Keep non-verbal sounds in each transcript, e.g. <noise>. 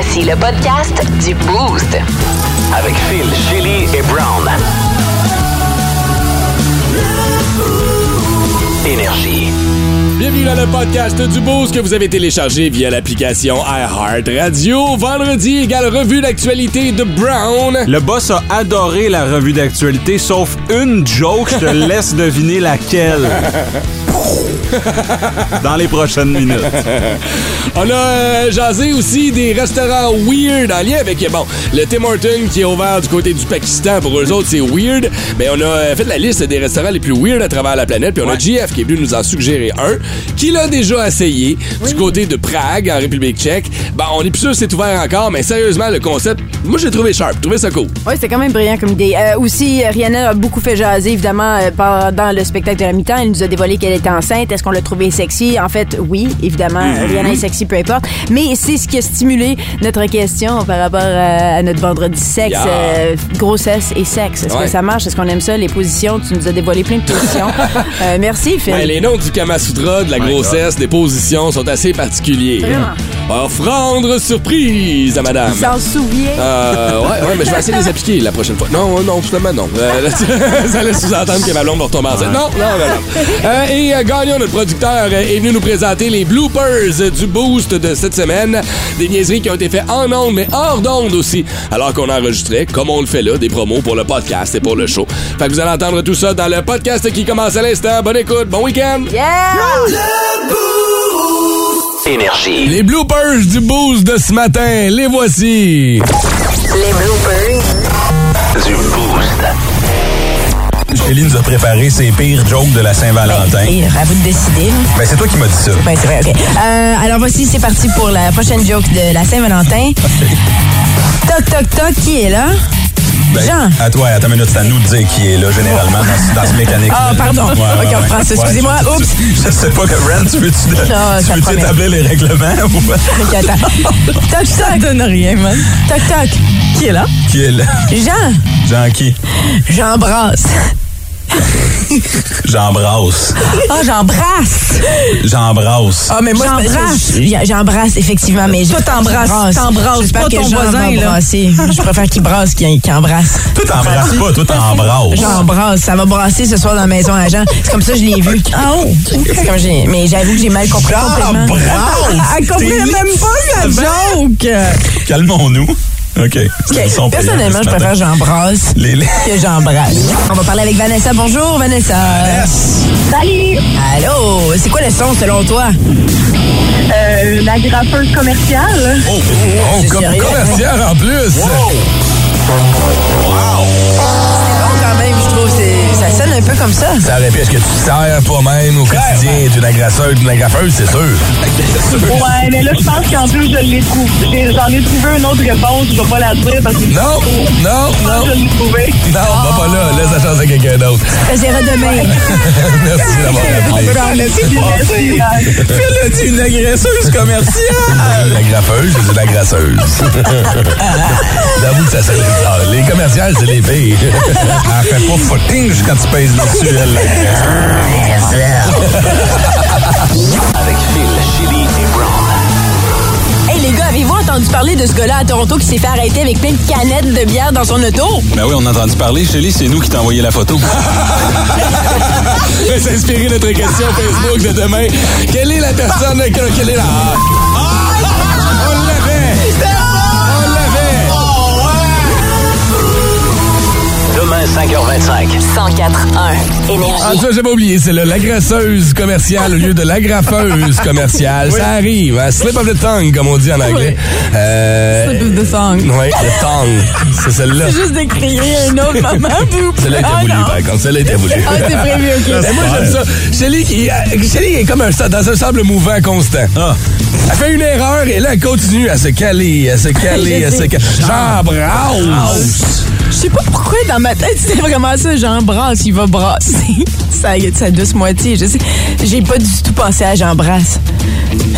Voici le podcast du Boost. Avec Phil, Chili et Brown. Énergie. Bienvenue dans le podcast du Boost que vous avez téléchargé via l'application iHeartRadio. Vendredi, égale revue d'actualité de Brown. Le boss a adoré la revue d'actualité, sauf une joke. Je te <laughs> laisse deviner laquelle. <laughs> Dans les prochaines minutes. <laughs> On a euh, jasé aussi des restaurants weird en lien avec, bon, le Tim Horton qui est ouvert du côté du Pakistan. Pour eux autres, c'est weird. Mais on a euh, fait la liste des restaurants les plus weird à travers la planète. Puis on a GF qui est venu nous en suggérer un, qui l'a déjà essayé du côté de Prague, en République tchèque. Bon, on est plus sûr que c'est ouvert encore, mais sérieusement, le concept, moi, j'ai trouvé sharp. Trouvé ça cool. Oui, c'est quand même brillant comme idée. Euh, aussi, Rihanna a beaucoup fait jaser, évidemment, euh, pendant le spectacle de la mi-temps. Elle nous a dévoilé qu'elle était enceinte? Est-ce qu'on l'a trouvé sexy? En fait, oui, évidemment. Rihanna est sexy, peu importe. Mais c'est ce qui a stimulé notre question par rapport à, à notre vendredi sexe. Yeah. euh, grossesse et sexe. Est-ce Ouais. que ça marche? Est-ce qu'on aime ça? Les positions, tu nous as dévoilé plein de positions. <laughs> Euh, merci, Phil. Ouais, les noms du Kama Sutra, de la grossesse, des positions sont assez particuliers. Vraiment. Offrande surprise à madame. Il s'en souvient. Euh, ouais, ouais, mais je vais essayer de les appliquer la prochaine fois. Non, non, finalement, non. Euh, là, <laughs> ça laisse sous-entendre que ma blonde va retomber enceinte. Non, non, non, non. Euh, et euh, Gagnon, notre producteur, euh, est venu nous présenter les bloopers du boost de cette semaine. Des niaiseries qui ont été faites en ondes, mais hors d'ondes aussi. Alors qu'on enregistrait, comme on le fait là, des promos pour le podcast et pour le show. Fait que vous allez entendre tout ça dans le podcast qui commence à l'instant. Bonne écoute, bon week-end. Yeah! Énergie. Les bloopers du boost de ce matin, les voici. Les bloopers Du Boost. Chélie nous a préparé ses pires jokes de la Saint-Valentin. Et à vous de décider. Ben, c'est toi qui m'as dit ça. Ben, c'est vrai, OK. Euh, alors, voici, c'est parti pour la prochaine joke de la Saint-Valentin. Toc, toc, toc, qui est là? Ben, Jean. À toi, attends une minute, c'est à nous de dire qui est là, généralement, dans, ce- dans ce mécanique. Ah, pardon. OK, on reprend ça. Excusez-moi. je- Oups. Je sais pas que Ren, tu veux-tu ça veux établir les règlements ou pas? <laughs> OK, attends. Toc, toc. donne rien, man. Toc, toc. Qui est là? Qui est là? Jean. Jean qui? J'embrasse. <laughs> J'embrasse. Ah, j'embrasse. J'embrasse. Ah, mais moi, j'embrasse. J'embrasse, effectivement, mais Toi, t'embrasses. T'embrasses J'espère pas que ton voisin, là. Je préfère qu'il brasse qu'il embrasse. Toi, t'embrasses pas, toi, t'embrasses. J'embrasse. Ça va brasser ce soir dans la maison à Jean. C'est comme ça que je l'ai vu. Ah oh! Comme mais j'avoue que j'ai mal compris complètement. J'embrasse. Elle comprenait T'es même pas la joke. Calmons-nous. OK. Personnellement, je préfère j'embrasse Les, les... que j'embrasse. On va parler avec Vanessa. Bonjour, Vanessa. Salut! Allô? C'est quoi le son selon toi? Euh, la graffeuse commerciale. Oh, oh, C'est com- sérieux? commercial en plus. C'est bon quand même, je trouve. Ça sonne un peu comme ça. Ça répète ce que tu sers toi-même au quotidien. Tu es une agresseur, tu es une agrafeuse, c'est sûr. Ouais, mais là, je pense qu'en plus, je l'ai trouvé. J'en ai trouvé une autre réponse. Je vais pas la dire parce que Non, non, je non. je l'ai trouvé. Non, va pas là. Laisse la chance à quelqu'un d'autre. Ça sera demain. <laughs> Merci d'avoir appelé. Merci, Elle a dit une agresseuse commerciale. <laughs> La graffeuse, c'est une agrasseuse. <laughs> J'avoue que ça ça. Les commerciales, c'est les filles. Elle fait pas footing quand tu pèses dessus, elle. Avec Phil, Chili et Brown. Hey les gars, avez-vous entendu parler de ce gars-là à Toronto qui s'est fait arrêter avec plein de canettes de bière dans son auto? Ben oui, on a entendu parler. Chélie, c'est nous qui t'a envoyé la photo. <laughs> Je vais s'inspirer notre question Facebook de demain. Quelle est la personne... Quelle quelle est la... 5h25. 104.1 Énergie. Ah, ça, j'avais oublié. C'est le l'agresseuse commerciale au lieu de l'agrafeuse commerciale. <laughs> Ça arrive. hein. Slip of the tongue, comme on dit en anglais. Euh, Slip of the tongue. Oui, le tongue. C'est celle-là. Juste d'écrire un autre moment. Celle-là était Ah, voulue, par contre. Celle-là était voulue. Ah, c'est prévu, OK. Mais moi, j'aime ça. Shelly, qui- euh, Shelly est comme un, dans un sable mouvant constant. Ah. Elle fait une erreur et là, elle continue à se caler, à se <laughs> caler, à se caler. J'embrasse. Je sais pas pourquoi dans ma tête c'était vraiment ça, j'embrasse, il va brasser. <laughs> Ça, sa douce moitié, je sais. J'ai pas du tout pensé à j'embrasse.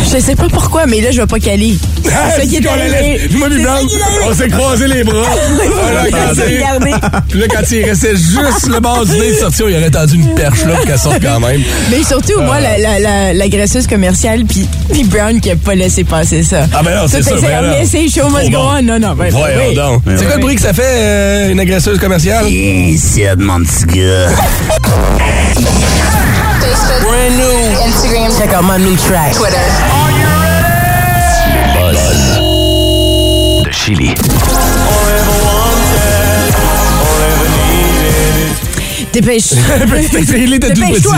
Je sais pas pourquoi, mais là, je vais pas caler. Ah, C'est ça qui est arrivé. Moi, puis C'est ça on s'est croisés les bras. <laughs> Voilà. Puis là, quand il restait juste le bord du nez de sortir, il aurait tendu une perche là pour qu'elle sorte quand même. Mais surtout, moi, la, la, la, la graisseuse commerciale, puis puis Brown qui a pas laissé passer ça. Ah, ben non, c'est ça, ben non. laissé, show must go on. Non, non, ben, Voyons oui. donc. C'est quoi le bruit que ça fait, euh, une agresseuse commerciale? Ici, mon petit gars. Instagram. Check out my new track. Twitter. Chili. Dépêche. Il était tout petit. Dépêche-toi.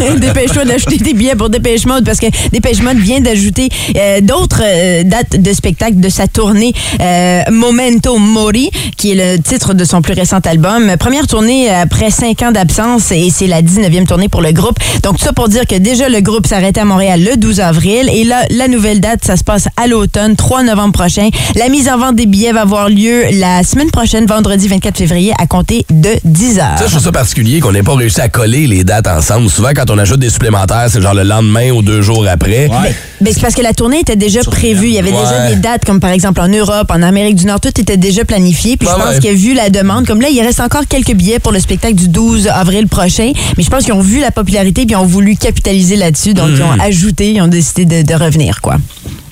Oui. <laughs> Dépêche-toi d'acheter tes billets pour Dépêche Mode parce que Dépêche Mode vient d'ajouter euh, d'autres euh, dates de spectacle de sa tournée euh, Momento Mori, qui est le titre de son plus récent album. Première tournée après cinq ans d'absence et c'est la 19e tournée pour le groupe. Donc, tout ça pour dire que déjà le groupe s'arrêtait à Montréal le 12 avril et là, la nouvelle date, ça se passe à l'automne, 3 novembre prochain. La mise en vente des billets va avoir lieu la semaine prochaine, vendredi 24 février, à compter de 10 heures. Ça, je trouve ça particulier qu'on n'ait pas réussi à coller les dates ensemble. Souvent, quand on ajoute des supplémentaires, c'est genre le lendemain ou deux jours après. Ben, c'est parce que la tournée était déjà prévue. Il y avait déjà Ouais. des dates, comme par exemple en Europe, en Amérique du Nord, tout était déjà planifié. Puis Ouais, je pense ouais. qu'il a vu la demande. Comme là, il reste encore quelques billets pour le spectacle du 12 avril prochain. Mais je pense qu'ils ont vu la popularité puis ils ont voulu capitaliser là-dessus. Donc, ils ont ajouté, ils ont décidé de, de revenir, quoi.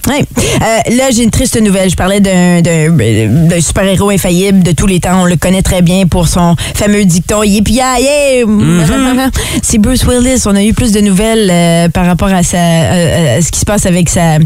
Ouais. Euh, là, j'ai une triste nouvelle. Je parlais d'un- super-héros infaillible de tous les temps. On le connaît très bien pour son fameux dicton Yippee yeah! Mhm. <laughs> C'est Bruce Willis. On a eu plus de nouvelles euh, par rapport à, sa, euh, à ce qui se passe avec sa,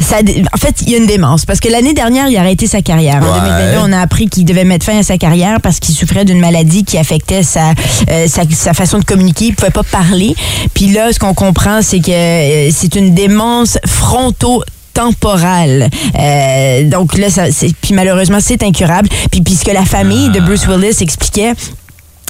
sa- En fait, il y a une démence. Parce que l'année dernière, il a arrêté sa carrière. En Ouais. 2022, on a appris qu'il devait mettre fin à sa carrière parce qu'il souffrait d'une maladie qui affectait sa, euh, sa, sa façon de communiquer. Il pouvait pas parler. Puis là, ce qu'on comprend, c'est que euh, c'est une démence fronto temporale. Euh, donc là, ça, puis malheureusement, c'est incurable. Puis puisque la famille de Bruce Willis expliquait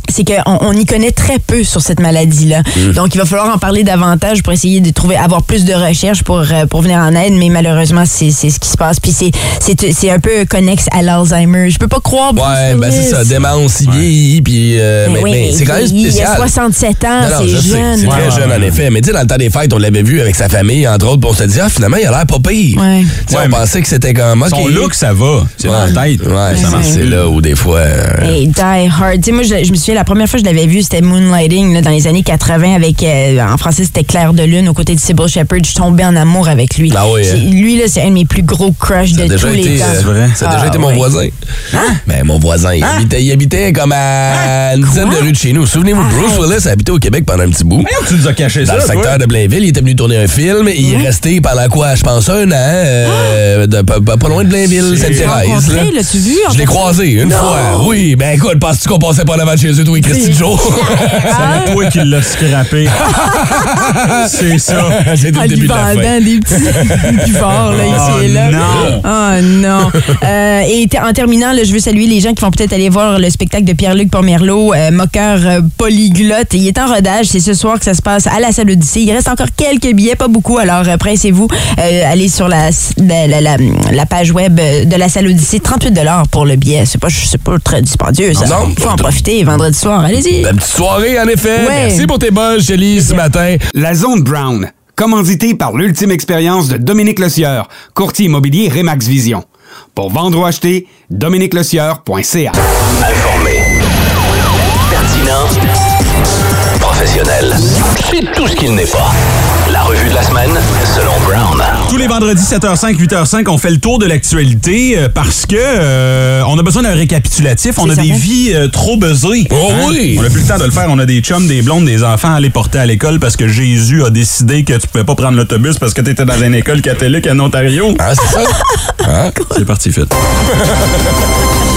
c'est qu'on on y connaît très peu sur cette maladie-là. Donc, il va falloir en parler davantage pour essayer de trouver, avoir plus de recherches pour, euh, pour venir en aide, mais malheureusement, c'est c'est ce qui se passe. Puis c'est- c'est c'est un peu connexe à l'Alzheimer. Je peux pas croire. Ouais, ben c'est ça, démence, il vieillit, puis euh, Mais mais, oui, mais c'est quand même il- spécial. Il a 67 ans, c'est je jeune. C'est très Ouais, jeune, ouais, en effet. Mais tu sais, dans le temps des fêtes, on l'avait vu avec sa famille, entre autres, puis on se dit, ah, finalement, il a l'air pas pire. Ouais. Tu sais, Ouais, on pensait que c'était comme. ok. Son look, ça va. C'est dans la tête. Ouais, ça marche. c'est là où des fois. euh, Hey, Die Hard. Tu sais, moi, je, je me souviens, la première fois que je l'avais vu, c'était Moonlighting, là, dans les années 80, avec, euh, en français, c'était Claire de Lune, aux côtés de Sybil Shepherd. Je tombais en amour avec lui. Ah oui, hein? Lui, là, c'est un de mes plus gros crushs de tous été, les temps. euh, C'est vrai? Ça a déjà Ah, été mon ouais. voisin. Ben, mon voisin. Il, habitait, il habitait comme à une dizaine de rues de chez nous. Souvenez-vous, Bruce Willis a habité au Québec pendant un petit bout. Tu nous as caché Dans ça, le toi? secteur de Blainville, il était venu tourner un film. Il est resté pendant quoi? Je pense un an, euh, de- pas, loin de Blainville, Sainte-Thérèse. Je l'ai croisé une fois. Oui, ben écoute, penses-tu qu'on passait pas devant chez eux, toi et Christy Joe? C'est toi qui l'as scrappé. <laughs> c'est ça. C'est tout le lui début de la fin. vendant des petits bufords, là, ici et là. non. Oh non. Euh, et en terminant, là, je veux saluer les gens qui vont peut-être aller voir le spectacle de Pierre-Luc Pomerleau, euh, moqueur euh, polyglotte. Il est en rodage. C'est ce soir que ça se passe à la salle Odyssée. Il reste encore quelques billets, pas beaucoup. Alors, euh, pressez-vous. Euh, allez sur la, la, la- la- la page web euh, de la salle Odyssée. 38 pour le billet. C'est pas, c'est pas très dispendieux, ça. Non. faut en profiter vendredi soir. Allez-y. La petite soirée, en effet. Ouais. Merci pour tes buzz, Shelly, ce matin. La Zone Brown, commandité par l'ultime expérience de Dominique Lecieur, courtier immobilier Remax Vision. Pour vendre ou acheter, dominiquelecieur.ca. Informé. Pertinent. Professionnel. C'est tout ce qu'il n'est pas. Revue de la semaine, selon Brown. Tous les vendredis 7h05, 8h05, on fait le tour de l'actualité euh, parce que euh, on a besoin d'un récapitulatif. On a des vies euh, trop buzzées. Oh oui! On a plus le temps de le faire. On a des chums, des blondes, des enfants à aller porter à l'école parce que Jésus a décidé que tu pouvais pas prendre l'autobus parce que tu étais dans une école catholique en Ontario. Ah, c'est ça? Hein? <laughs> C'est parti, fit. <laughs>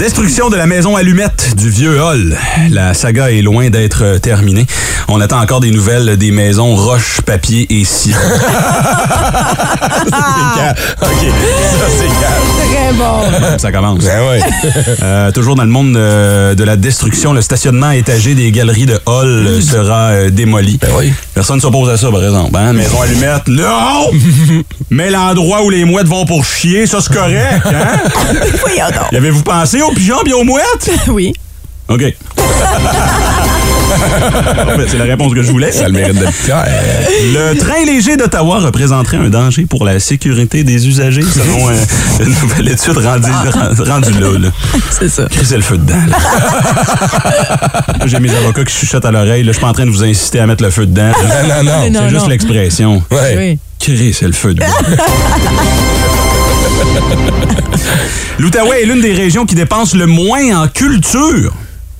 Destruction de la maison allumette du vieux hall. La saga est loin d'être terminée. On attend encore des nouvelles des maisons roche, papier et <laughs> ciment. Ah, <laughs> OK, ça, c'est. Très bon. Ça commence. Ben ouais. <laughs> Euh, toujours dans le monde euh, de la destruction, le stationnement étagé des galeries de hall euh, sera euh, démoli. Ben oui. Personne ne s'oppose à ça, par exemple. Hein? Maison allumette, non! Mais l'endroit où les mouettes vont pour chier, ça c'est correct. Hein? Voyons donc. Y avez-vous pensé aux pigeons et aux mouettes? <laughs> Oui. OK. <laughs> C'est la réponse que je voulais. Ça a le mérite clair. Le train léger d'Ottawa représenterait un danger pour la sécurité des usagers, selon euh, <laughs> une nouvelle étude rendue, rendue là. là. C'est ça. Crisez le feu dedans. J'ai mes avocats qui chuchotent à l'oreille. Je suis pas en train de vous inciter à mettre le feu dedans. Non, non, non. C'est Non, juste l'expression. Ouais. Oui. Crisez le feu dedans. L'Outaouais est l'une des régions qui dépense le moins en culture.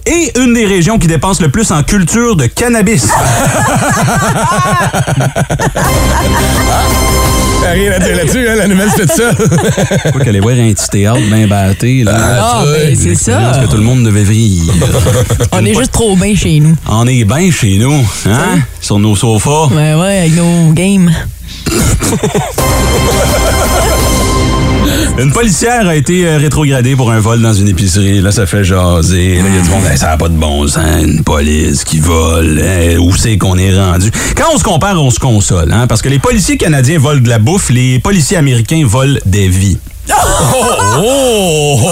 Et une des régions qui dépense le plus en culture de cannabis. <laughs> Rien à dire là-dessus, hein, la nouvelle, c'est ça. Faut qu'elle voir un petit théâtre bien batté. Là. Ah, ben, c'est ça. que tout le monde devait vivre. <laughs> On est juste trop bien chez nous. On est bien chez nous, hein? Sur nos sofas. Ouais, ouais, avec nos games. <laughs> Une policière a été euh, rétrogradée pour un vol dans une épicerie. Là, ça fait jaser. Là, il y a du monde, Hey, ça n'a pas de bon sens. Une police qui vole. Hey, où c'est qu'on est rendu? Quand on se compare, on se console. Hein? Parce que les policiers canadiens volent de la bouffe, les policiers américains volent des vies. Oh!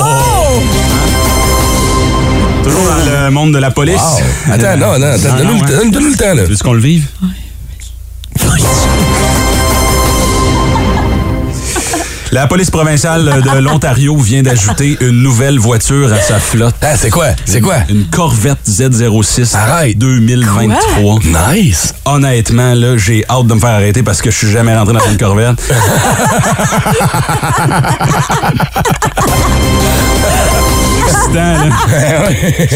Toujours dans le monde de la police. Wow. Attends, non, non, attends, Non, donne-nous le, temps, là. Veux-tu qu'on le vive? La police provinciale de l'Ontario vient d'ajouter une nouvelle voiture à sa flotte. Ah, c'est quoi? C'est quoi? Une Corvette Z06 Arrête. 2023. Nice! Honnêtement, là, j'ai hâte de me faire arrêter parce que je suis jamais rentré dans une Corvette. <laughs> Là.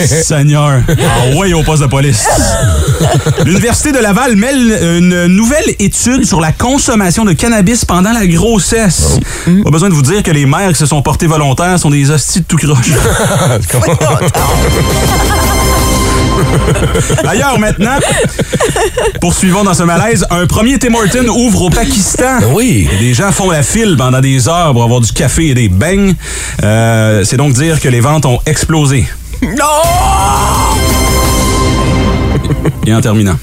<laughs> Seigneur. Ah ouais, au poste de police. L'Université de Laval mêle une nouvelle étude sur la consommation de cannabis pendant la grossesse. Pas besoin de vous dire que les mères qui se sont portées volontaires sont des hosties de tout croche. <laughs> <laughs> D'ailleurs, maintenant, poursuivons dans ce malaise, un premier Tim Horton ouvre au Pakistan. Oui. Et des gens font la file pendant des heures pour avoir du café et des beignes. Euh, C'est donc dire que les ventes ont explosé. Et en terminant.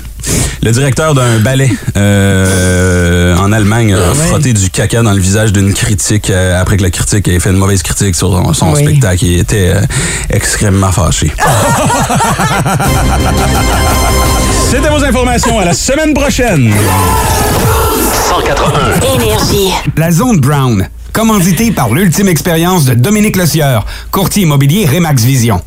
Le directeur d'un ballet euh, en Allemagne a frotté du caca dans le visage d'une critique euh, après que la critique ait fait une mauvaise critique sur son, son Oui. spectacle. Il était euh, extrêmement fâché. <laughs> C'était vos informations. À la semaine prochaine. 181. Énergie. La zone Brown, commanditée par l'ultime expérience de Dominique Lecieur, courtier immobilier Remax Vision.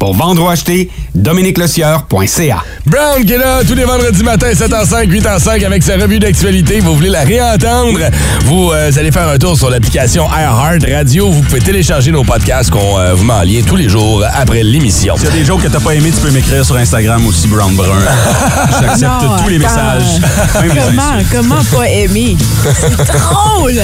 Pour vendre ou acheter, dominiquelecieur.ca. Brown qui est là tous les vendredis matins, 7h05, 8h05 avec sa revue d'actualité. Vous voulez la réentendre? Vous euh, allez faire un tour sur l'application iHeart Radio. Vous pouvez télécharger nos podcasts qu'on euh, vous met en lien tous les jours après l'émission. S'il y a des jokes que t'as pas aimé, tu peux m'écrire sur Instagram aussi, Brown Brun. <laughs> J'accepte tous les messages. même Comment, comment pas aimer? <laughs> C'est drôle!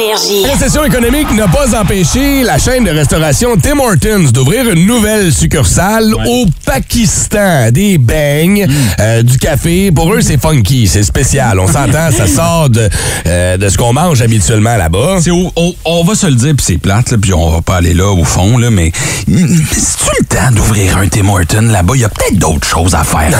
Énergie. La récession économique n'a pas empêché la chaîne de restauration Tim Hortons d'ouvrir une nouvelle succursale au Pakistan. Des beignes, euh, du café. Pour eux, c'est funky, c'est spécial. On s'entend, ça <laughs> sort de, euh, de ce qu'on mange habituellement là-bas. On, on va se le dire, puis c'est plate, là, puis on va pas aller là au fond, là, mais c'est-tu le temps d'ouvrir un Tim Hortons là-bas? Il y a peut-être d'autres choses à faire.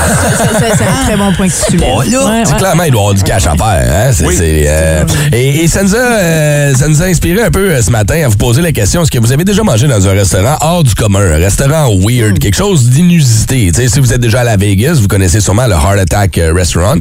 C'est un très bon point que tu soulèves. Bon, là, Ouais, c'est ouais. clairement, il doit y avoir du cash à faire. Hein? C'est- Oui. c'est, euh, et, et ça, nous a, euh, ça nous a inspiré un peu euh, ce matin à vous poser la question est-ce que vous avez déjà mangé dans un restaurant hors du commun, un restaurant weird, quelque chose d'inusité? Si vous êtes déjà à la Vegas, vous connaissez sûrement le Heart Attack euh, Restaurant,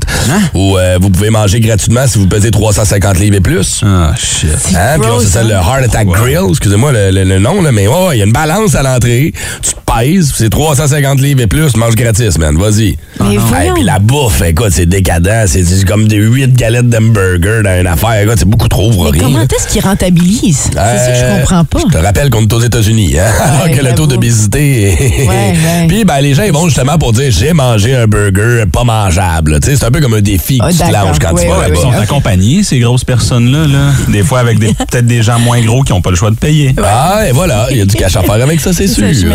où euh, vous pouvez manger gratuitement si vous pesez 350 livres et plus. Ah, shit. Hein? Puis on c'est ça, hein? le Heart Attack Grill, excusez-moi le, le- le nom, là, mais ouais, ouais, il y a une balance à l'entrée. Tu te pèses, c'est 350 livres et plus, tu manges gratis, man. Vas-y. Mais Ah, puis la bouffe, écoute, c'est décadent. C'est comme des 8 galettes d'hamburger dans une affaire. Écoute, c'est beaucoup trop pour Mais rien. comment est-ce qu'ils rentabilisent? C'est ça que je Euh, comprends pas. Je te rappelle qu'on est aux États-Unis, hein? <laughs> Alors que le taux d'obésité est... Ouais, <laughs> ouais. Puis, ben, les gens, ils vont justement pour dire j'ai mangé un burger pas mangeable. C'est un peu comme un défi que Ah, tu te d'accord. lances quand tu vas ouais, là-bas. Ils sont accompagnés, ces grosses personnes-là, là. Des fois avec des- peut-être des gens moins gros qui n'ont pas le choix de payer. Ah, et voilà, il y a du cash à faire avec ça, c'est C'est sûr.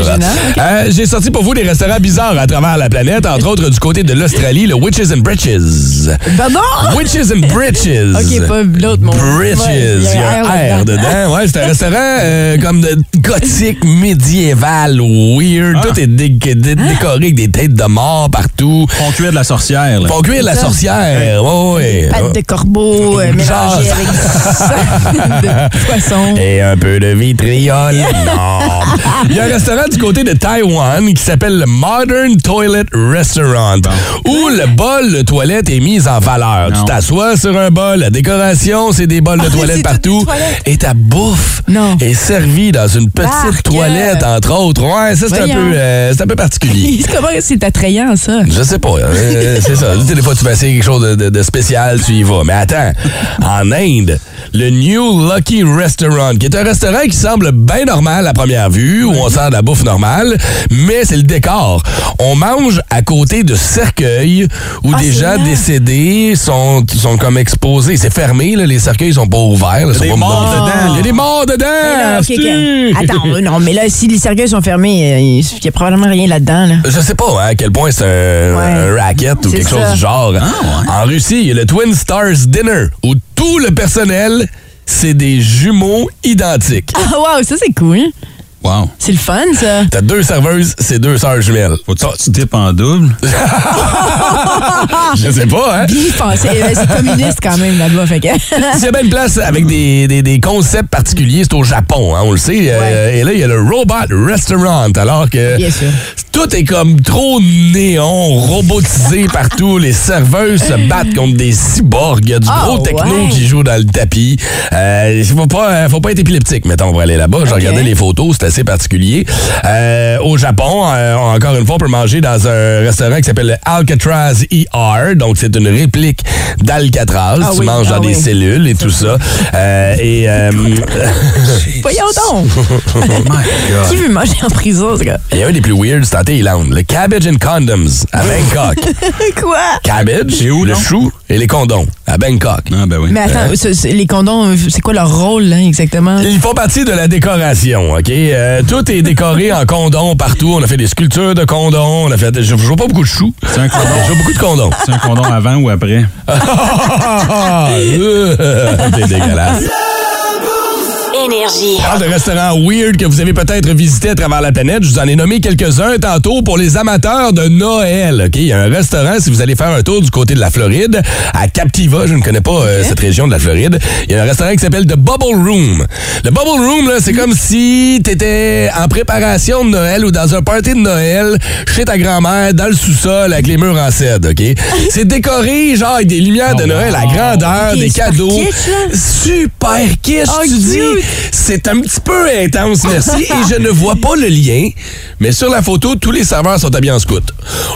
Hein? Euh, J'ai sorti pour vous des restaurants bizarres à travers la planète, entre autres du côté de l'Australie, le Witches and Britches. Pardon? Witches and Britches. Ok, pas l'autre mot. Britches, Ouais, il y a un. R dedans. Ouais, c'est un restaurant euh, comme de gothique, médiéval, weird. Ah. Tout est dé- dé- décoré avec des têtes de mort partout. Font cuire de la sorcière, là. Font cuire la ça. sorcière. Ouais, ouais. Pâte de corbeau euh, Genre. mélangée avec du <laughs> sang de poisson. Et un peu de vitriol. Non. Il y a un restaurant du côté de Taïwan qui s'appelle le Modern Toilet Restaurant, où le bol de toilette est mis en valeur. Tu t'assois sur un bol, la décoration, c'est des bols de toilette c'est partout, et ta bouffe Non. est servie dans une petite Barque. toilette, entre autres. Ouais, ça, c'est un, peu, euh, c'est un peu particulier. <laughs> Comment c'est attrayant, ça? Je sais pas. euh, c'est ça. <laughs> Des fois, tu vas essayer quelque chose de, de- de spécial, tu y vas. Mais attends, en Inde, le New Lucky Restaurant, qui est un restaurant qui semble bien normal à première vue, où on sert de la bouffe normale, mais c'est le décor. On mange à côté de cercueils où Ah, des c'est gens vrai. décédés sont, sont comme exposés. C'est fermé, là, les cercueils sont pas ouverts. là, sont des pas morts mouillés. dedans. Il y a des morts dedans. Là? Attends, euh, non, mais là, si les cercueils sont fermés, euh, il y a probablement rien là-dedans. Là. Je sais pas hein, à quel point c'est un, Ouais. un racket ou quelque ça. chose du genre. En Russie, il y a le Twin Stars Dinner où tout le personnel, c'est des jumeaux identiques. Ah, wow, ça, c'est cool. Wow. C'est le fun, ça. T'as deux serveuses, c'est deux sœurs jumelles. Faut-tu que tu types en double? <laughs> <laughs> Je sais pas, hein? Pensé. Euh, C'est communiste quand même là-bas. Fait que... <laughs> S'il y a bien une place avec des, des- des concepts particuliers, c'est au Japon, hein, on le sait. Euh, et là, il y a le Robot Restaurant, alors que Bien sûr. tout est comme trop néon, robotisé <laughs> partout. Les serveuses se battent contre des cyborgs. Il y a du Ah, gros techno ouais. qui joue dans le tapis. Euh, faut pas, euh, faut pas être épileptique, mettons, pour aller là-bas. J'ai Ok. regardé les photos, c'est assez particulier. Euh, au Japon, encore une fois, on peut manger dans un restaurant qui s'appelle le Alcatraz ER. Donc, c'est une réplique d'Alcatraz. Ah tu oui, manges ah dans des cellules et tout ça. Euh, et euh, <laughs> Voyons donc. <laughs> Oh Qui veut manger en prison, ce gars? il y a un des plus weird, c'est en Thaïlande. Le Cabbage and Condoms à Bangkok. <laughs> Quoi? Cabbage, C'est où, le non? chou? Et les condoms à Bangkok. Ah, ben oui. Mais attends, ce- les condoms, c'est quoi leur rôle, là, exactement? Ils font partie de la décoration, OK? Euh, tout est décoré en condom partout. On a fait des sculptures de condoms. On a fait... Je je vois pas beaucoup de choux. C'est un condom. Beaucoup de condoms. C'est un condom avant ou après? <laughs> <laughs> C'est dégueulasse. Énergie. Parle de restaurants weird que vous avez peut-être visité à travers la planète. Je vous en ai nommé quelques-uns tantôt pour les amateurs de Noël. OK? Il y a un restaurant, si vous allez faire un tour du côté de la Floride, à Captiva, je ne connais pas euh, cette région de la Floride, il y a un restaurant qui s'appelle The Bubble Room. Le Bubble Room, là, c'est comme si tu étais en préparation de Noël ou dans un party de Noël chez ta grand-mère, dans le sous-sol, avec les murs en cèdre. OK? <laughs> C'est décoré, genre, avec des lumières de Noël à grandeur, des cadeaux. kitsch, là. Super kitsch, Oh, tu dis. C'est un petit peu intense, merci. <laughs> et je ne vois pas le lien, mais sur la photo, tous les serveurs sont habillés en scout.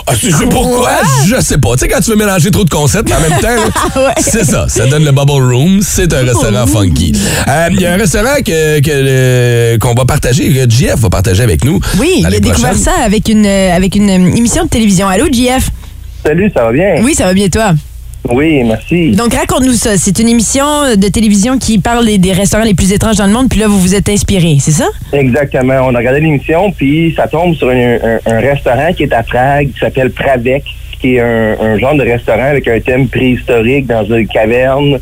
Ah, tu sais pourquoi? Je sais pas. Tu sais, quand tu veux mélanger trop de concepts en même temps, <laughs> là, c'est ça. Ça donne le Bubble Room. C'est un restaurant funky. Euh, Il y a un restaurant que, que, euh, qu'on va partager, que JF va partager avec nous. Oui, il a découvert ça avec une, euh, avec une euh, émission de télévision. Allô, JF? Salut, ça va bien? Oui, ça va bien, toi? Oui, merci. Donc, raconte-nous ça. C'est une émission de télévision qui parle des, des restaurants les plus étranges dans le monde, puis là, vous vous êtes inspiré, c'est ça? Exactement. On a regardé l'émission, puis ça tombe sur un, un- un restaurant qui est à Prague, qui s'appelle Pravec, qui est un, un genre de restaurant avec un thème préhistorique dans une caverne.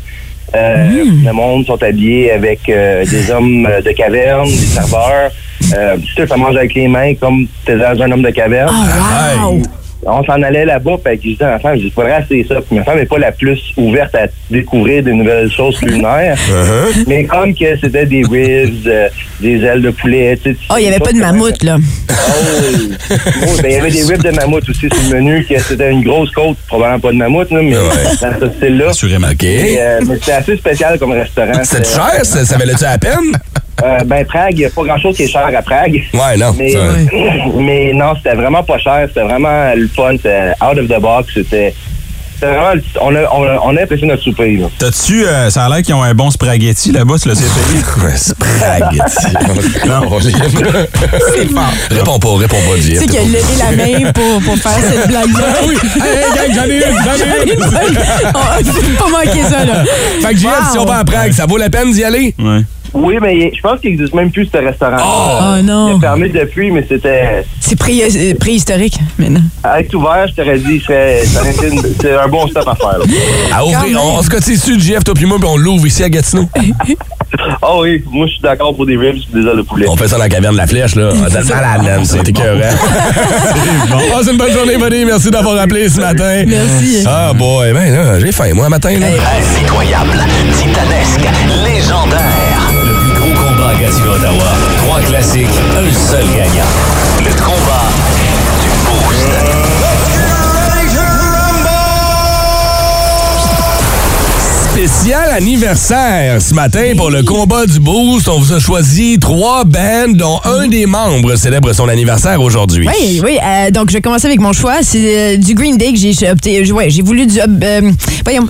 Euh, Le monde sont habillés avec euh, des hommes de caverne, des serveurs. Euh, tu sais, ça mange avec les mains comme t'es dans un homme de caverne. Oh, wow! On s'en allait là-bas, puis à ma femme, je dis, faudrait essayer ça. Puis ma femme n'est pas la plus ouverte à découvrir de nouvelles choses culinaires. <laughs> Mais comme que c'était des ribs, euh, des ailes de poulet, tu sais. Oh, il n'y avait pas de mammouth, là. Oh, oui. Ben, il y avait des ribs de mammouth aussi sur le menu, que c'était une grosse côte, probablement pas de mammouth, là, mais Ouais. dans ce style-là. Assurément. OK. Et, euh, mais c'était assez spécial comme restaurant. C'était cher? Ça, ça valait-tu la peine? Euh, ben, Prague, il n'y a pas grand-chose qui est cher à Prague. Ouais, non. <laughs> Mais, non, c'était vraiment pas cher. C'était vraiment le fun. C'était out of the box. C'était vraiment... On a, on, a, on a apprécié notre souper. Là. T'as-tu. euh, ça a l'air qu'ils ont un bon spaghetti là-bas, tu l'as essayé? Ouais, spaghetti? <laughs> non, on C'est fort. Réponds pas, réponds pas, Tu JF. sais qu'il a levé la main pour, pour faire cette <laughs> blague-là. Ah oui! Hey, hey, gang, j'en ai une, j'en ai une! On ne pas manquer ça, là. Fait que JF, Wow. si on va à Prague, ça vaut la peine d'y aller? Ouais. Oui, mais je pense qu'il n'existe même plus ce restaurant. Oh Il non. est fermé depuis, mais c'était... C'est pré- euh, préhistorique, maintenant. À être ouvert, je t'aurais dit, c'est un bon stop à faire. là. À ouvrir, on, on se cotise dessus, JF, toi puis moi, puis on l'ouvre ici à Gatineau. Ah <laughs> oui, moi, je suis d'accord pour des ribs et des ailes de poulet. On fait ça dans la caverne de la flèche, là. On est malade, man. C'est écœurant. <laughs> bon. Passe une bonne journée, buddy. Merci d'avoir appelé ce matin. Merci. Ah, boy. Ben, là, j'ai faim, moi, matin, là. Impitoyable, titanesque, légendaire. Trois classiques, un seul gagnant. Le combat du Boost. Spécial anniversaire ce matin pour le combat du Boost. On vous a choisi trois bands dont un des membres célèbre son anniversaire aujourd'hui. Oui, oui. Euh, donc, je vais commencer avec mon choix. C'est euh, du Green Day que j'ai opté. Euh, ouais, j'ai voulu du. voyons.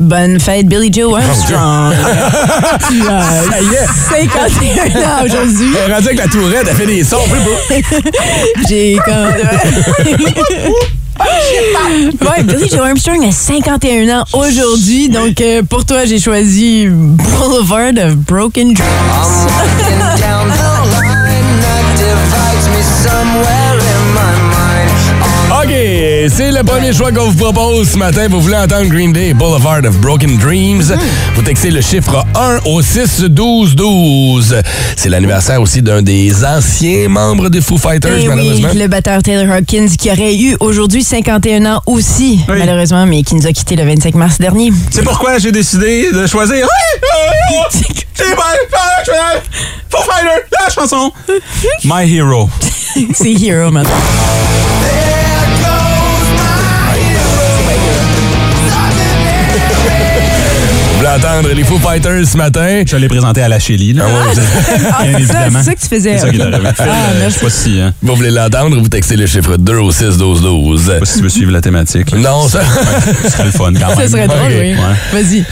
Bonne fête, Billy Joe Armstrong. <laughs> Ça y est. 51 ans aujourd'hui. Elle est rendue avec la tourette, elle fait des sons plus beaux. <laughs> J'ai comme. <laughs> ouais, Billy Joe Armstrong a 51 ans aujourd'hui. Donc, euh, pour toi, j'ai choisi Boulevard of Broken Dreams. C'est le premier choix qu'on vous propose ce matin. Vous voulez entendre Green Day, Boulevard of Broken Dreams? Vous textez le chiffre 1 au 6 12 12. C'est l'anniversaire aussi d'un des anciens membres des Foo Fighters, Eh malheureusement. oui, le batteur Taylor Hawkins qui aurait eu aujourd'hui 51 ans aussi, Oui. malheureusement, mais qui nous a quittés le 25 mars dernier. C'est pourquoi j'ai décidé de choisir. Foo Fighter, la chanson. <laughs> My Hero. C'est Hero maintenant. Entendre les Foo Fighters ce matin? Je l'ai présenté à la Chélie, là. Ah, <laughs> Bien c'est ça, évidemment. c'est ça que tu faisais. C'est ça qu'il aurait fait. Ah, Euh, merci. Je sais pas si, hein, Vous voulez l'entendre? Vous textez le chiffre 2 au 6 12 12. je sais pas si tu veux suivre la thématique. là. Non, ça... Ce serait le fun quand <laughs> même. Ça serait drôle, Ok. oui. Ouais. Vas-y.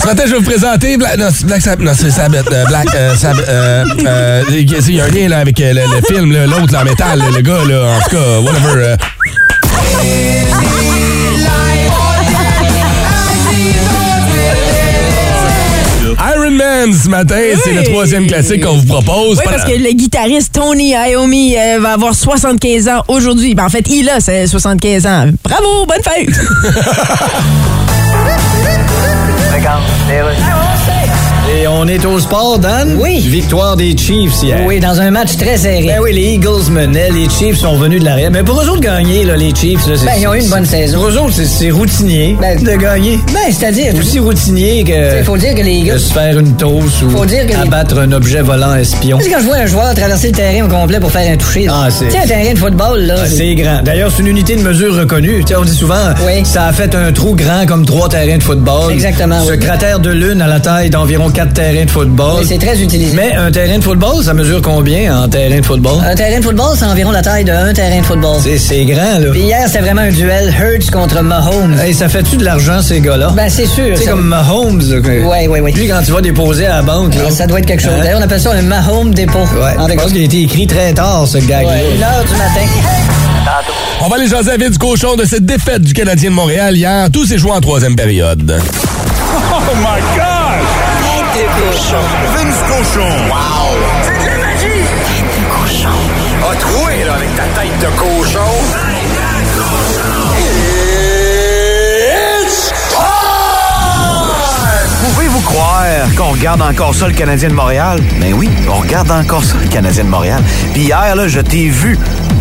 Ce matin, je vais vous présenter Black, non, Black Sabbath. Non, c'est Sabbath. euh, Black euh, Sabbath. euh, euh, Il y a un lien là, avec euh, le, le film, l'autre en métal, le, le gars, là, en tout cas, whatever. Ce matin, c'est le troisième classique qu'on vous propose. Oui, parce que le guitariste Tony Iommi euh, va avoir 75 ans aujourd'hui. Ben, en fait, il a c'est 75 ans. Bravo, bonne fête! <laughs> Et on est au sport, Dan? Oui. Victoire des Chiefs hier. Oui, dans un match très serré. Ben oui, les Eagles menaient, les Chiefs sont venus de l'arrière. Mais pour eux autres gagner, là, les Chiefs, là, c'est- Ben, ils ont eu une bonne saison. Pour eux autres, c'est- c'est routinier Ben, de gagner. Ben, c'est-à-dire. Aussi routinier que Il faut dire que les de Eagles. se faire une toast ou Faut dire que les- abattre un objet volant espion. Tu sais, quand je vois un joueur traverser le terrain au complet pour faire un toucher. là. Ah, c'est- Tu sais, un terrain de football, là. Ah, C'est grand. D'ailleurs, c'est une unité de mesure reconnue. Tu sais, on dit souvent, Oui. ça a fait un trou grand comme trois terrains de football. Exactement, Ce oui. cratère de lune a la taille d'environ quatre terrains de football. Oui, c'est très utilisé. Mais un terrain de football, ça mesure combien en terrain de football? Un terrain de football, c'est environ la taille d'un terrain de football. C'est- C'est grand, là. Puis hier, c'était vraiment un duel Hurts contre Mahomes. Hey, ça fait-tu de l'argent, ces gars-là? Ben, c'est sûr. Ça- comme Mahomes. Ouais, ouais, ouais. Lui, quand tu vas déposer à la banque, là. Ah, Ça doit être quelque chose. Hein? D'ailleurs, on appelle ça un Mahomes dépôt. Ouais, En je pense qu'il a été écrit très tard, ce gag-là. Ouais, une heure du matin. On va aller jaser avec du cochon de cette défaite du Canadien de Montréal hier. Tous ces joueurs en troisième période. Oh my God! Cochon. Vince cochon. Wow! C'est de la magie! Tête de cochon. A troué, là, avec ta tête de cochon. Tête de cochon. It's Pouvez-vous croire qu'on regarde encore ça, le Canadien de Montréal? Ben oui, on regarde encore ça, le Canadien de Montréal. Puis hier, là, je t'ai vu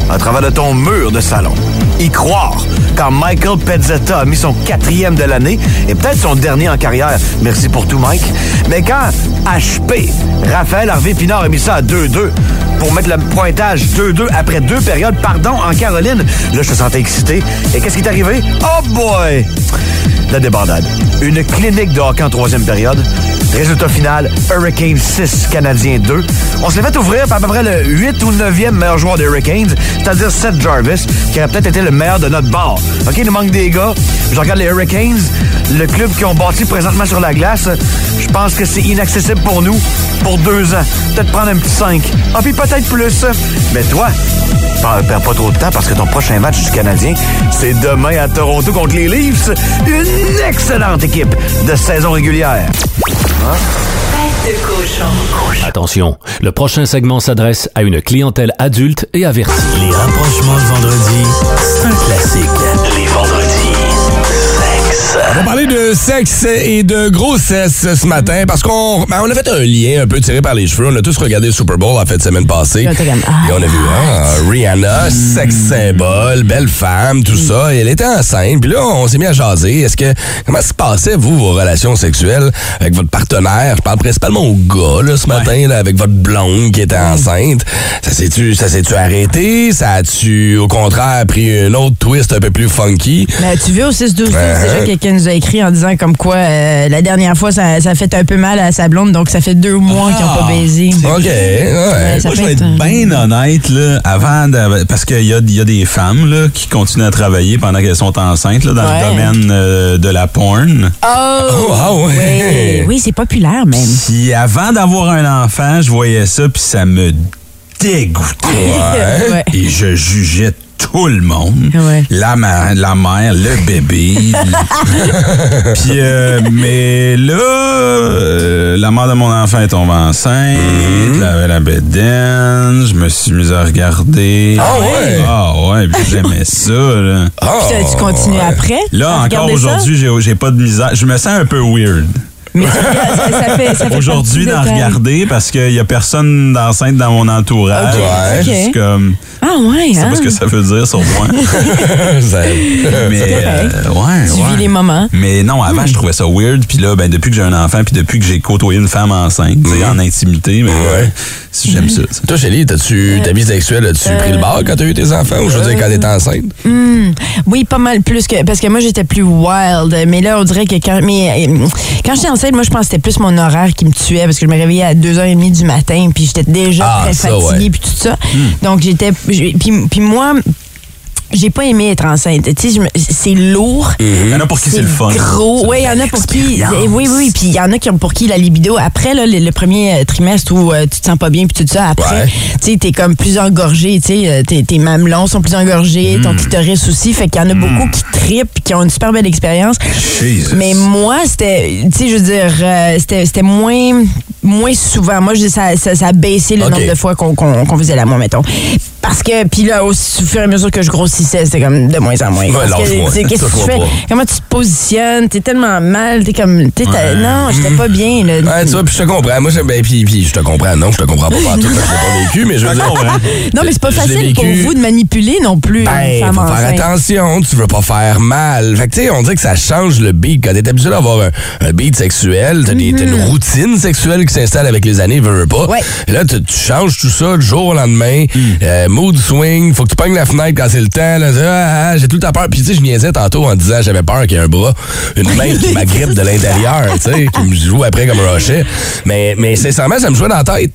à travers de ton mur de salon. Y croire quand Michael Pezzetta a mis son quatrième de l'année et peut-être son dernier en carrière. Merci pour tout, Mike. Mais quand HP, Raphaël Harvey Pinard a mis ça à 2-2 pour mettre le pointage 2-2 après deux périodes, pardon, en Caroline, là, je te sentais excité. Et qu'est-ce qui est arrivé? Oh boy! La débandade. Une clinique de hockey en troisième période. Résultat final, Hurricane 6, Canadien 2. On s'est fait ouvrir par à peu près le 8 ou 9e meilleur joueur des Hurricanes, c'est-à-dire Seth Jarvis, qui aurait peut-être été le meilleur de notre bord. OK, il nous manque des gars. Je regarde les Hurricanes, le club qui ont bâti présentement sur la glace. Je pense que c'est inaccessible pour nous pour deux ans. Peut-être prendre un petit 5. Ah, puis peut-être plus. Mais toi, perds pas trop de temps parce que ton prochain match du Canadien, c'est demain à Toronto contre les Leafs. Une excellente équipe de saison régulière. De cochon. Attention, le prochain segment s'adresse à une clientèle adulte et avertie. Les rapprochements de vendredi, c'est un classique. Les vendredis, sexe. On va parler de sexe et de grossesse ce matin parce qu'on ben, on a fait un lien un peu tiré par les cheveux. On a tous regardé le Super Bowl en fait semaine passée. Là, t'es comme, ah. Et on a vu ah, Rihanna, sexe symbole, belle femme, tout ça. Et elle était enceinte. Puis là, on s'est mis à jaser. Est-ce que comment se passait vous vos relations sexuelles avec votre partenaire? Je parle principalement au gars là, ce matin là, avec votre blonde qui était enceinte. Ça s'est-tu ça s'est-tu arrêté? Ça a-tu au contraire pris un autre twist un peu plus funky? Mais tu veux au 6-12, c'est déjà Ouais. Quelqu'un nous a écrit en disant comme quoi euh, la dernière fois, ça, ça a fait un peu mal à sa blonde, donc ça fait deux mois qu'ils n'ont pas baisé. OK, ouais. ça Moi, je fait vais être bien honnête, là, avant de, parce qu'il y a, il y a des femmes là, qui continuent à travailler pendant qu'elles sont enceintes là, dans Ouais. le domaine euh, de la porn. Oh! ah ouais. Oui, oui c'est populaire même. Puis avant d'avoir un enfant, je voyais ça, puis ça me dégoûtait. <laughs> Ouais. Et je jugeais tout le monde. Ouais. La, ma- la mère, le bébé. <laughs> Puis, euh, mais là, euh, la mère de mon enfant est tombée enceinte, elle avait la bédaine, je me suis mis à regarder. Ah ouais? Ah ouais, puis j'aimais ça, là. Ah, Puis tu continues ouais. après? Là, encore aujourd'hui, j'ai pas de misère. Je me sens un peu weird. Mais ça, ça- <laughs> Aujourd'hui, d'en regarder parce qu'il y a personne d'enceinte dans mon entourage. Ok, ok. C'est comme. Ah ouais, Je sais hein? pas ce que ça veut dire sur moi. <laughs> <laughs> Mais euh, ouais, Tu ouais. vis les moments. Mais non, avant, je trouvais ça weird. Puis là, ben, depuis que j'ai un enfant, puis depuis que j'ai côtoyé une femme enceinte, sais, en intimité, mais ouais, si j'aime ça. ça. Toi, Chélie, t'as-tu, ta vie sexuelle, as-tu pris le bar quand t'as eu tes enfants? Ou je veux dire quand t'étais enceinte? Hmm. Oui, pas mal plus que. Parce que moi, j'étais plus wild. Mais là, on dirait que quand. Mais euh, quand j'étais enceinte, moi, je pense que c'était plus mon horaire qui me tuait parce que je me réveillais à 2h30 du matin, puis j'étais déjà Ah, très ça, fatiguée, ouais. puis tout ça. Donc, j'étais. Puis, puis moi. J'ai pas aimé être enceinte. Tu sais, c'est lourd. Il y en a pour qui c'est le fun. Gros. Oui, il y en a pour qui. Oui, oui. Puis il y en a qui pour qui la libido. Après, là, le, le premier euh, trimestre où euh, tu te sens pas bien, puis tout ça, après, Ouais. tu sais, t'es comme plus engorgé. Tu sais, euh, tes, tes mamelons sont plus engorgés, ton clitoris aussi. Fait qu'il y en a beaucoup qui trippent, puis qui ont une super belle expérience. Jesus. Mais moi, c'était, tu sais, je veux dire, euh, c'était, c'était moins, moins souvent. Moi, je dis, ça, ça, ça a baissé le nombre de fois qu'on, qu'on, qu'on faisait l'amour, mettons. Parce que, puis là, au fur et à mesure que je grossissais, c'était comme de moins en moins. Ouais, qu'est-ce que tu fais? pas. Comment tu te positionnes? T'es tellement mal, t'es comme, t'es, non, j'étais pas bien, là. Ouais, tu vois, puis je te comprends. Moi, j'aime ben, puis, puis je te comprends. Non, je te comprends pas partout parce que je l'ai pas vécu, mais je veux dire. non, mais c'est pas je facile pour vous de manipuler non plus Ben, faut faire enceinte. attention, tu veux pas faire mal. Fait que, tu sais, on dirait que ça change le beat. Quand t'es habitué d'avoir un, un beat sexuel, t'as une routine sexuelle qui s'installe avec les années, veux, veux pas. Ouais. Et là, tu, tu changes tout ça du jour au lendemain. Euh, mood swing, faut que tu pognes la fenêtre quand c'est le temps. Là, Ah, ah, j'ai tout le temps peur. Puis, tu sais, je niaisais tantôt en disant j'avais peur qu'il y ait un bras, une main qui <laughs> m'agrippe de l'intérieur, tu sais, qui me joue après comme un rocher. Mais, mais sincèrement, ça me jouait dans la tête.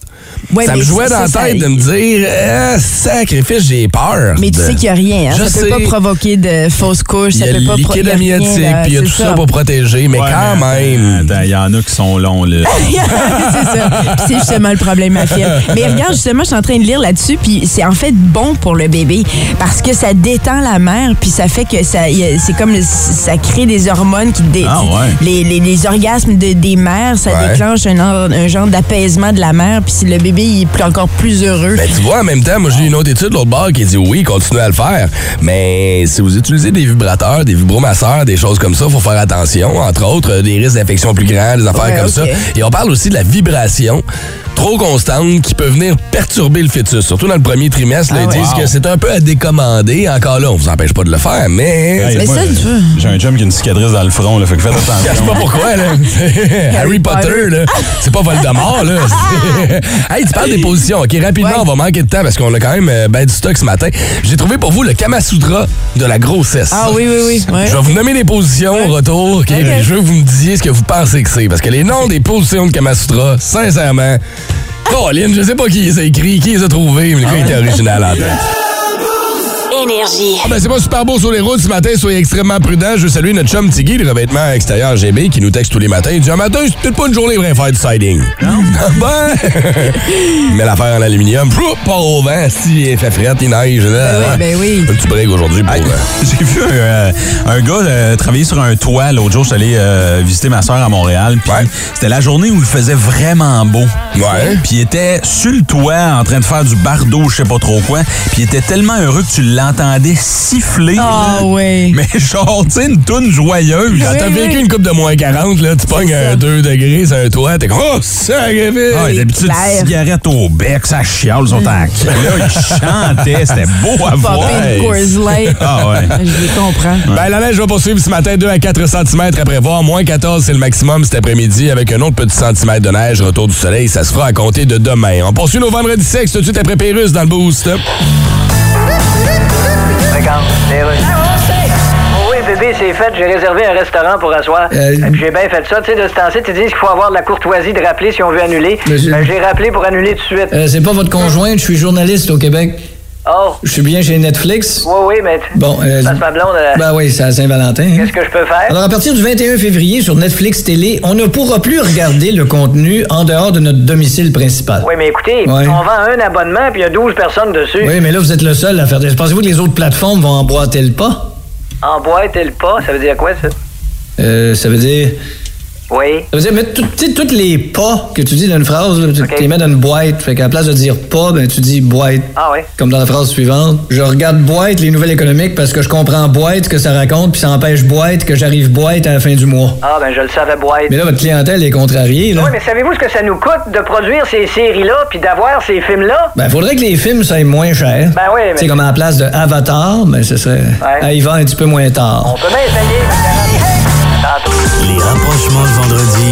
Ouais, ça mais me jouait dans la tête ça- de me dire, ah, sacrifice, j'ai peur. Mais tu de- sais qu'il n'y a rien. Hein? Je Ça peut sais. pas provoquer de fausses couches. Il y Ça a peut le liquide y a rien, amniotique, puis il y a c'est tout ça pour protéger, mais Ouais, quand mais même. Il y en a qui sont longs, là. <laughs> c'est ça. C'est justement le problème, ma fille. Mais regarde, justement, je suis en train de lire là-dessus, puis c'est en fait bon pour le bébé parce que ça détend la mère, puis ça fait que ça, c'est comme ça crée des hormones qui dé- Ah, ouais. les, les, les orgasmes de- des mères, ça Ouais. déclenche un, un genre d'apaisement de la mère, puis si le bébé il est plus, encore plus heureux. Ben, tu vois, en même temps, moi, j'ai lu une autre étude de l'autre bord qui dit oui, continuez à le faire. Mais si vous utilisez des vibrateurs, des vibromasseurs, des choses comme ça, faut faire attention. Entre autres, euh, des risques d'infection plus grands, des affaires Ouais, comme ça. Et on parle aussi de la vibration trop constante qui peut venir perturber le fœtus. Surtout dans le premier trimestre, là, Ah ils ouais. disent Wow. que c'est un peu à décommander. Encore là, on vous empêche pas de le faire, mais... Hey, Mais moi, ça, tu. J'ai un chum qui a une cicatrice dans le front, là, fait que faites <laughs> Je sais attention. pas pourquoi, là. <laughs> <laughs> Harry Potter, là. C'est pas Voldemort, là. Hey, tu parles des positions. OK, rapidement, Ouais. on va manquer de temps parce qu'on a quand même euh, ben du stock ce matin. J'ai trouvé pour vous le Kama Sutra de la grossesse. Ah oui, oui, oui. ouais. Je vais vous nommer les positions au retour, OK? Puis Je veux que vous me disiez ce que vous pensez que c'est. Parce que les noms des positions de Kama Sutra, sincèrement... Caroline, je sais pas qui les a écrits, qui les a trouvés, mais le gars était original en <laughs> tête. Énergie. Ah ben c'est pas super beau sur les routes ce matin, soyez extrêmement prudents. Je veux saluer notre chum Tiggy, le revêtement extérieur GB, qui nous texte tous les matins. Il dit un matin, c'est peut-être pas une journée pour faire du siding. Non? <laughs> ben! <laughs> il met l'affaire en aluminium, part au vent, si il fait frette, il neige. Là, Ben oui, ben oui. Un petit break aujourd'hui pour. Hey, euh, <laughs> J'ai vu un, euh, un gars euh, travailler sur un toit l'autre jour. Je suis allé euh, visiter ma soeur à Montréal. Ouais. c'était la journée où il faisait vraiment beau. Ouais. Puis il était sur le toit en train de faire du bardeau, je sais pas trop quoi. Puis il était tellement heureux que tu l'entendais siffler. Ah oui. Mais genre, tu sais, une toune joyeuse. Quand t'as vécu oui. une coupe de moins 40, là, tu pognes un 2 degrés sur un toit, t'es comme, oh, sacrifice! Ah, d'habitude, cigarette au bec, ça chiale, ils sont en <laughs> Là, il chantait, c'était beau à voir. Ah ouais. <laughs> Je les comprends. Ben, la neige va poursuivre ce matin 2 à 4 cm à prévoir. Moins 14, c'est le maximum cet après-midi avec un autre petit centimètre de neige. Retour du soleil, ça se fera à compter de demain. On poursuit nos vendredis sexe tout de suite après Pérus dans le boost. Oui, bébé, c'est fait. J'ai réservé un restaurant pour asseoir. Euh, Et puis j'ai bien fait ça. Tu sais, de ce temps-ci, tu dis qu'il faut avoir de la courtoisie de rappeler si on veut annuler. Ben, j'ai rappelé pour annuler tout de suite. Euh, c'est pas votre conjointe, je suis journaliste au Québec. Oh, Je suis bien chez Netflix. oui, oui, mais... Bon, euh, Passe ma blonde, euh, Ben oui, c'est à Saint-Valentin. hein. qu'est-ce que je peux faire? Alors, à partir du 21 février, sur Netflix Télé, on ne pourra plus regarder le contenu en dehors de notre domicile principal. Oui, mais écoutez, Ouais. on vend un abonnement puis il y a 12 personnes dessus. Oui, mais là, vous êtes le seul à faire des... Pensez-vous que les autres plateformes vont emboîter le pas? En boîte et le pas, ça veut dire quoi, ça? Euh, ça veut dire... Oui. Ça veut dire mettre tous les pas que tu dis dans une phrase, tu les mets dans une boîte. Fait qu'à la place de dire pas, ben, tu dis boîte. Ah oui. Comme dans la phrase suivante. Je regarde boîte, les nouvelles économiques, parce que je comprends boîte, ce que ça raconte, puis ça empêche boîte que j'arrive boîte à la fin du mois. Ah, ben je le savais, boîte. Mais là, votre clientèle est contrariée, là. Oui, mais savez-vous ce que ça nous coûte de produire ces séries-là puis d'avoir ces films-là? Ben, faudrait que les films soient moins chers. Ben oui, mais- C'est comme à la place de Avatar, ben, ce serait vendre un petit peu moins tard. On peut bien essayer. Les rapprochements le vendredi,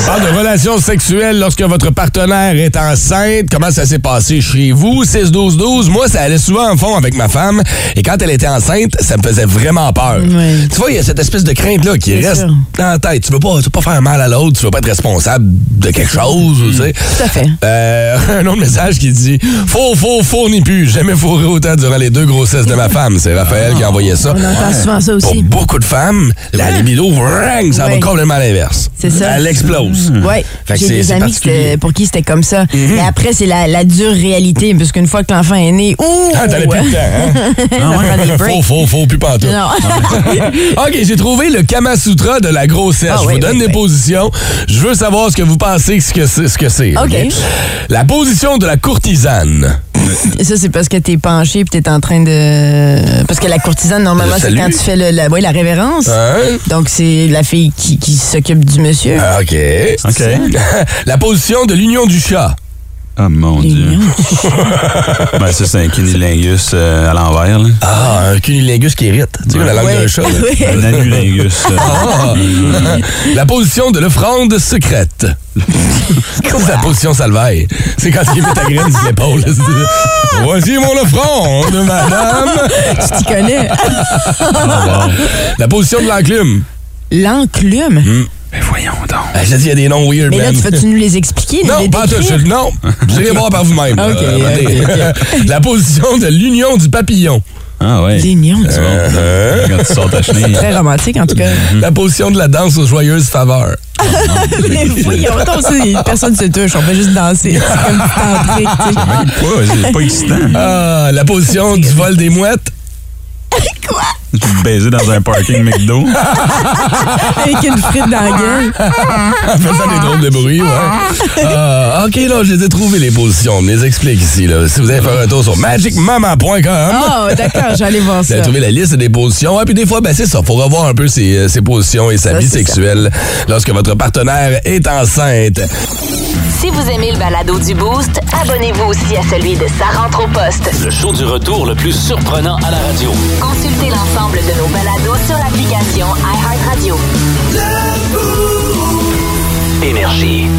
on parle de relations sexuelles lorsque votre partenaire est enceinte. Comment ça s'est passé chez vous? 6-12-12. Moi, ça allait souvent en fond avec ma femme. Et quand elle était enceinte, ça me faisait vraiment peur. Tu vois, il y a cette espèce de crainte-là qui reste sûr. dans la tête. Tu veux pas, tu veux pas faire mal à l'autre. Tu veux pas être responsable de quelque chose, tu sais. Tout à fait. Euh, <laughs> un autre message qui dit Faux, faux, faux, ni plus. Jamais fourré autant durant les deux grossesses de ma femme. C'est Raphaël qui a envoyé ça. On entend souvent ça aussi. Pour beaucoup de femmes, la libido, vrang, ça va complètement à l'inverse. C'est ça. Elle explose. Oui, j'ai c'est- des amis qui pour qui c'était comme ça. Mais après, c'est la, la dure réalité, parce qu'une fois que l'enfant est né, ouh! Ah, t'avais plus de temps, hein? <laughs> Breaks. Faux, faux, faux, plus pantoute. Non. <laughs> OK, j'ai trouvé le Kama Sutra de la grossesse. Ah je oui, vous donne oui, des oui. positions. Je veux savoir ce que vous pensez ce que c'est. Ce que c'est OK? La position de la courtisane. Ça, c'est parce que t'es penché et t'es en train de. Parce que la courtisane, normalement, Le c'est quand tu fais le, la, ouais, la révérence. Hein? Donc, c'est la fille qui, qui s'occupe du monsieur. Ah, OK. OK. <laughs> la position de l'union du chat. Ah, mon Dieu. <laughs> ben, ça, c'est un cunilingus euh, à l'envers, là. Ah, un cunilingus qui irrite. Tu sais, la langue Ouais. d'un chat. Un <laughs> anulingus. euh. Ah. la position de l'offrande secrète. <laughs> C'est la position salvaille. C'est quand il met ta graine sur l'épaule. Voici mon offrande, madame. Tu t'y connais. La position de l'enclume. L'enclume? Mais voyons donc. je te dis, il y a des noms weird, Mais là, man. tu vas-tu nous les expliquer? Non, les pas tout. je- Non, vous irez voir par vous-même. Ok, Euh. <laughs> La position de l'union du papillon. Ah, ouais. L'union du Euh, Quand tu sors ta chenille. Très romantique, en tout cas. <laughs> La position de la danse aux joyeuses faveurs. <laughs> Mais voyons, donc, aussi, personne ne se touche, on fait juste danser. C'est comme tu sais. Ouais, c'est pas excitant. Ah, la position du vol des mouettes. Je suis baisé dans un parking McDo. <laughs> Avec une frite dans la gueule. <laughs> En faisant des drôles de bruit, ouais. Ah, OK, là, je les ai trouvées, les positions. On me les explique ici, là. Si vous allez faire un tour sur magicmaman.com. Oh, d'accord, j'allais voir <laughs> Vous ça. allez trouver la liste des positions. Et puis des fois, ben c'est ça. Faut revoir un peu ses, euh, ses positions et sa Ça, vie sexuelle lorsque votre partenaire est enceinte. Si vous aimez le balado du Boost, abonnez-vous aussi à celui de Sa rentre au poste. Le show du retour le plus surprenant à la radio. Consultez l'ensemble de nos balados sur l'application iHeartRadio. Énergie.